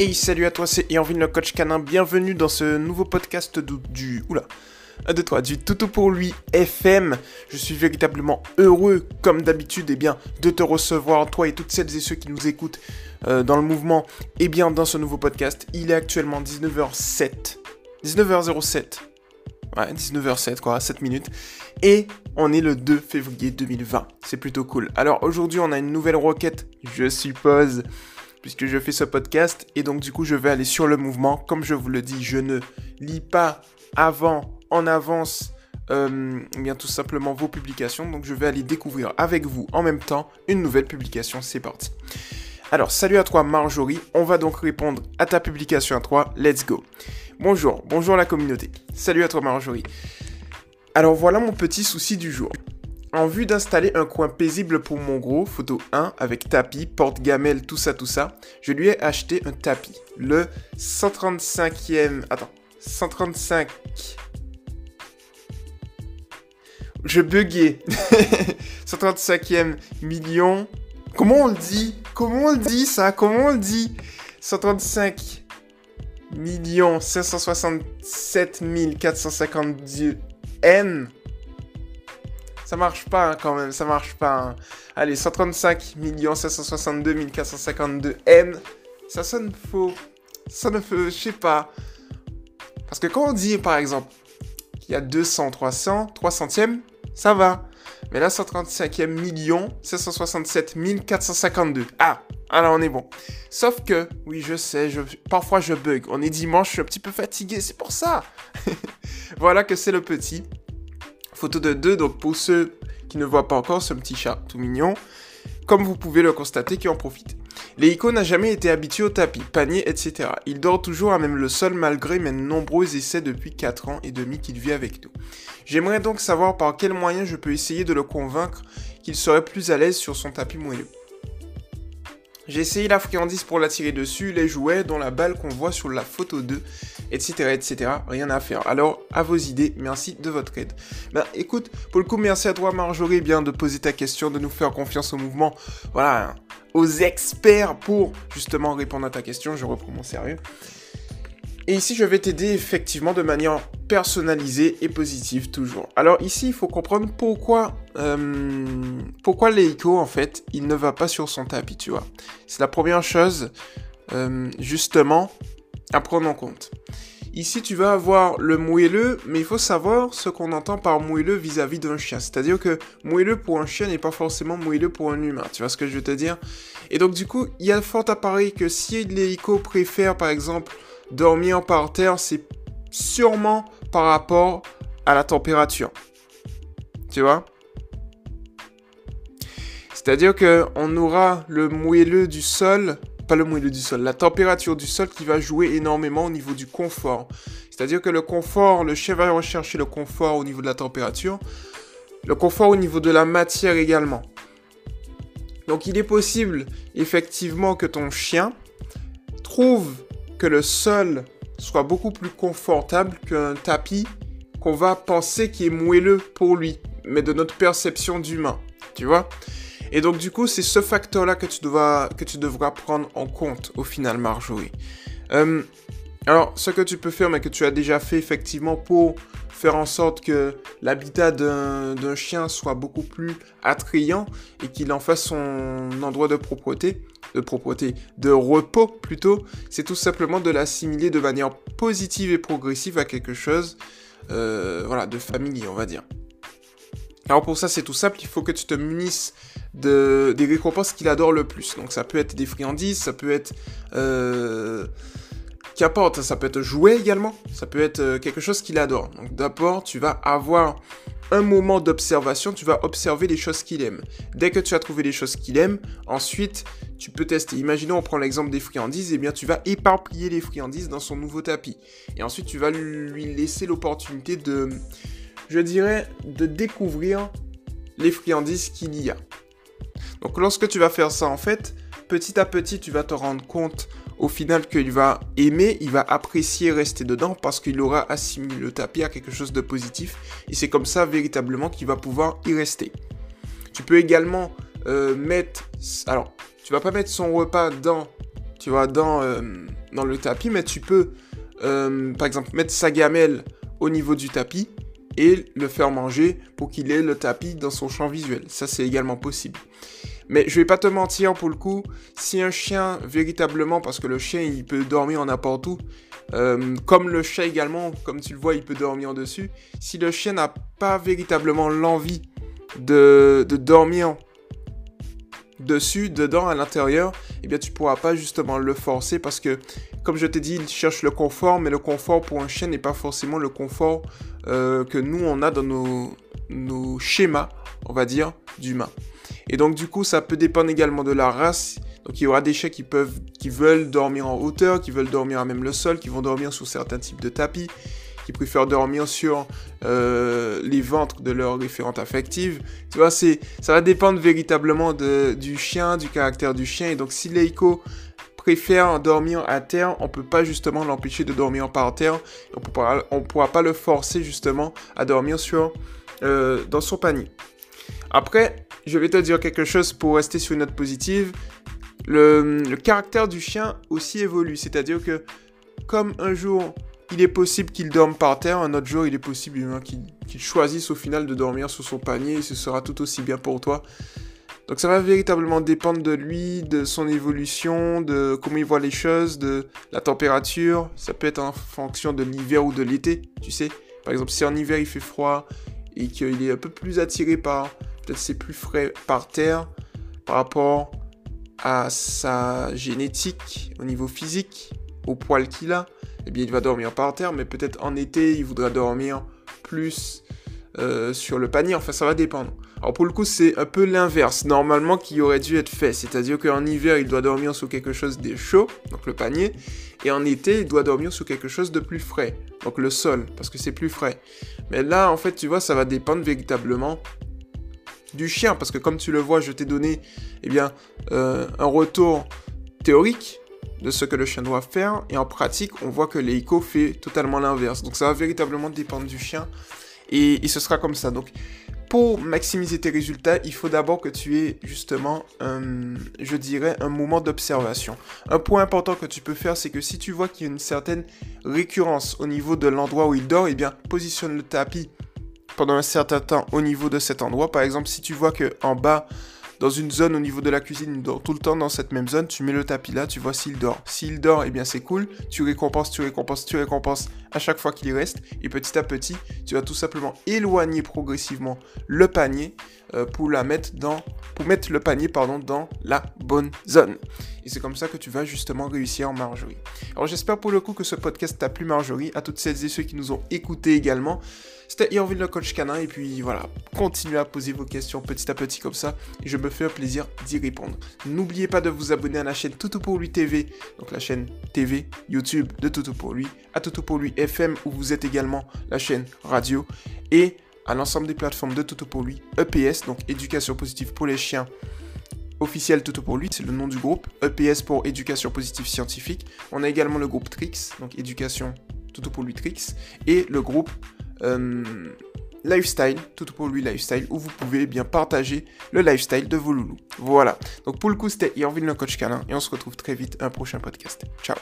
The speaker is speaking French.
Hey, salut à toi, c'est Yanvin le coach canin. Bienvenue dans ce nouveau podcast du. du oula. 1, 2, 3, du Toutou pour lui FM. Je suis véritablement heureux, comme d'habitude, eh bien, de te recevoir, toi et toutes celles et ceux qui nous écoutent euh, dans le mouvement, et eh bien, dans ce nouveau podcast. Il est actuellement 19h07. 19h07. Ouais, 19h07, quoi, 7 minutes. Et on est le 2 février 2020. C'est plutôt cool. Alors aujourd'hui, on a une nouvelle requête, je suppose puisque je fais ce podcast et donc du coup je vais aller sur le mouvement. Comme je vous le dis, je ne lis pas avant, en avance, euh, eh bien tout simplement vos publications. Donc je vais aller découvrir avec vous en même temps une nouvelle publication. C'est parti. Alors salut à toi Marjorie, on va donc répondre à ta publication à toi. Let's go. Bonjour, bonjour la communauté. Salut à toi Marjorie. Alors voilà mon petit souci du jour. En vue d'installer un coin paisible pour mon gros, photo 1, avec tapis, porte-gamelle, tout ça, tout ça, je lui ai acheté un tapis. Le 135e... Attends. 135... Je buguais. 135e million... Comment on le dit? Comment on le dit ça? Comment on le dit? 135 millions 567 452 N ça marche pas hein, quand même, ça marche pas. Hein. Allez, 135 562 452 N. Ça sonne faux. Ça ne fait, je sais pas. Parce que quand on dit, par exemple, qu'il y a 200, 300, 300e, ça va. Mais là, 135e million, 567 452. Ah, alors on est bon. Sauf que, oui, je sais, je, parfois je bug. On est dimanche, je suis un petit peu fatigué, c'est pour ça. voilà que c'est le petit. Photo de deux, donc pour ceux qui ne voient pas encore ce petit chat tout mignon, comme vous pouvez le constater, qui en profite. Leiko n'a jamais été habitué au tapis, panier, etc. Il dort toujours à même le sol malgré mes nombreux essais depuis 4 ans et demi qu'il vit avec nous. J'aimerais donc savoir par quels moyens je peux essayer de le convaincre qu'il serait plus à l'aise sur son tapis moelleux. J'ai essayé la friandise pour l'attirer dessus, les jouets, dont la balle qu'on voit sur la photo 2, etc., etc. Rien à faire. Alors, à vos idées, merci de votre aide. Ben, écoute, pour le coup, merci à toi, Marjorie, bien de poser ta question, de nous faire confiance au mouvement. Voilà, aux experts pour justement répondre à ta question. Je reprends mon sérieux. Et ici, je vais t'aider effectivement de manière personnalisée et positive toujours. Alors ici, il faut comprendre pourquoi, euh, pourquoi Leiko, en fait, il ne va pas sur son tapis, tu vois. C'est la première chose, euh, justement, à prendre en compte. Ici, tu vas avoir le moelleux, mais il faut savoir ce qu'on entend par moelleux vis-à-vis d'un chien. C'est-à-dire que moelleux pour un chien n'est pas forcément moelleux pour un humain. Tu vois ce que je veux te dire? Et donc, du coup, il y a fort à parier que si Leiko préfère, par exemple, dormir par terre, c'est sûrement par rapport à la température. Tu vois? C'est-à-dire qu'on aura le moelleux du sol, pas le moelleux du sol, la température du sol qui va jouer énormément au niveau du confort. C'est-à-dire que le confort, le chien va rechercher le confort au niveau de la température, le confort au niveau de la matière également. Donc il est possible effectivement que ton chien trouve que le sol soit beaucoup plus confortable qu'un tapis qu'on va penser qui est moelleux pour lui, mais de notre perception d'humain, tu vois? Et donc du coup, c'est ce facteur-là que, tu devras, que tu devras prendre en compte au final, Marjorie. Euh, alors, ce que tu peux faire, mais que tu as déjà fait effectivement pour faire en sorte que l'habitat d'un chien soit beaucoup plus attrayant et qu'il en fasse son endroit de propreté, de propreté, de repos plutôt, c'est tout simplement de l'assimiler de manière positive et progressive à quelque chose, euh, voilà, de familier, on va dire. Alors pour ça, c'est tout simple, il faut que tu te munisses de, des récompenses qu'il adore le plus. Donc ça peut être des friandises, ça peut être... Euh, qu'importe, ça peut être jouet également, ça peut être euh, quelque chose qu'il adore. Donc d'abord, tu vas avoir un moment d'observation, tu vas observer les choses qu'il aime. Dès que tu as trouvé les choses qu'il aime, ensuite, tu peux tester. Imaginons, on prend l'exemple des friandises, et eh bien tu vas éparpiller les friandises dans son nouveau tapis. Et ensuite, tu vas lui laisser l'opportunité de, je dirais, de découvrir les friandises qu'il y a. Donc lorsque tu vas faire ça, en fait, petit à petit, tu vas te rendre compte au final qu'il va aimer, il va apprécier rester dedans parce qu'il aura assimilé le tapis à quelque chose de positif et c'est comme ça véritablement qu'il va pouvoir y rester. Tu peux également euh, mettre, alors tu vas pas mettre son repas dans tu vois, dans, euh, dans le tapis, mais tu peux, euh, par exemple, mettre sa gamelle au niveau du tapis et le faire manger pour qu'il ait le tapis dans son champ visuel. Ça, c'est également possible. Mais je vais pas te mentir pour le coup, si un chien véritablement, parce que le chien il peut dormir en n'importe où, euh, comme le chat également, comme tu le vois, il peut dormir en dessus. Si le chien n'a pas véritablement l'envie de, de dormir dessus, dedans, à l'intérieur, eh bien tu pourras pas justement le forcer parce que, comme je t'ai dit, il cherche le confort, mais le confort pour un chien n'est pas forcément le confort euh, que nous on a dans nos, nos schémas, on va dire, d'humains. Et donc du coup, ça peut dépendre également de la race. Donc il y aura des chiens qui peuvent, qui veulent dormir en hauteur, qui veulent dormir à même le sol, qui vont dormir sur certains types de tapis, qui préfèrent dormir sur euh, les ventres de leur référente affective. Tu vois, c'est, ça va dépendre véritablement de, du chien, du caractère du chien. Et donc, si Leiko préfère dormir à terre, on peut pas justement l'empêcher de dormir par terre. On pourra, on pourra pas le forcer justement à dormir sur, euh, dans son panier. Après, je vais te dire quelque chose pour rester sur une note positive. Le caractère du chien aussi évolue, c'est-à-dire que comme un jour il est possible qu'il dorme par terre, un autre jour il est possible qu'il choisisse au final de dormir sur son panier et ce sera tout aussi bien pour toi. Donc ça va véritablement dépendre de lui, de son évolution, de comment il voit les choses, de la température. Ça peut être en fonction de l'hiver ou de l'été, tu sais. Par exemple, si en hiver il fait froid et qu'il est un peu plus attiré par, peut-être c'est plus frais par terre par rapport à sa génétique au niveau physique, au poil qu'il a, eh bien il va dormir par terre, mais peut-être en été, il voudra dormir plus euh, sur le panier, enfin ça va dépendre. Alors pour le coup, c'est un peu l'inverse, normalement, qui aurait dû être fait. C'est-à-dire qu'en hiver, il doit dormir sur quelque chose de chaud, donc le panier, et en été, il doit dormir sur quelque chose de plus frais, donc le sol, parce que c'est plus frais. Mais là, en fait, tu vois, ça va dépendre véritablement du chien, parce que comme tu le vois, je t'ai donné, eh bien, euh, un retour théorique, de ce que le chien doit faire. Et en pratique, on voit que l'EICO fait totalement l'inverse. Donc ça va véritablement dépendre du chien. Et, ce sera comme ça. Donc pour maximiser tes résultats, il faut d'abord que tu aies justement, je dirais, un moment d'observation. Un point important que tu peux faire, c'est que si tu vois qu'il y a une certaine récurrence au niveau de l'endroit où il dort, eh bien, positionne le tapis pendant un certain temps au niveau de cet endroit. Par exemple, si tu vois que en bas, dans une zone au niveau de la cuisine, il dort tout le temps dans cette même zone, tu mets le tapis là, tu vois s'il dort. S'il dort, eh bien c'est cool, tu récompenses, tu récompenses, tu récompenses à chaque fois qu'il reste, et petit à petit, tu vas tout simplement éloigner progressivement le panier pour la mettre dans, pour mettre le panier pardon dans la bonne zone. Et c'est comme ça que tu vas justement réussir en Marjorie. Alors j'espère pour le coup que ce podcast t'a plu Marjorie, à toutes celles et ceux qui nous ont écoutés également. C'était Irvine le coach canin et puis voilà, continuez à poser vos questions petit à petit comme ça et je me fais un plaisir d'y répondre. N'oubliez pas de vous abonner à la chaîne Toutou pour lui TV, donc la chaîne TV YouTube de Toutou pour lui, à Toutou pour lui FM où vous êtes également la chaîne radio et à l'ensemble des plateformes de Toutou pour lui, EPS, donc éducation positive pour les chiens officiel Toutou pour lui, c'est le nom du groupe, EPS pour éducation positive scientifique. On a également le groupe Trix, donc éducation Toutou pour lui Trix, et le groupe euh, lifestyle, tout pour lui lifestyle, où vous pouvez bien partager le lifestyle de vos loulous. Voilà. Donc pour le coup, c'était Irvine le coach câlin, et on se retrouve très vite un prochain podcast. Ciao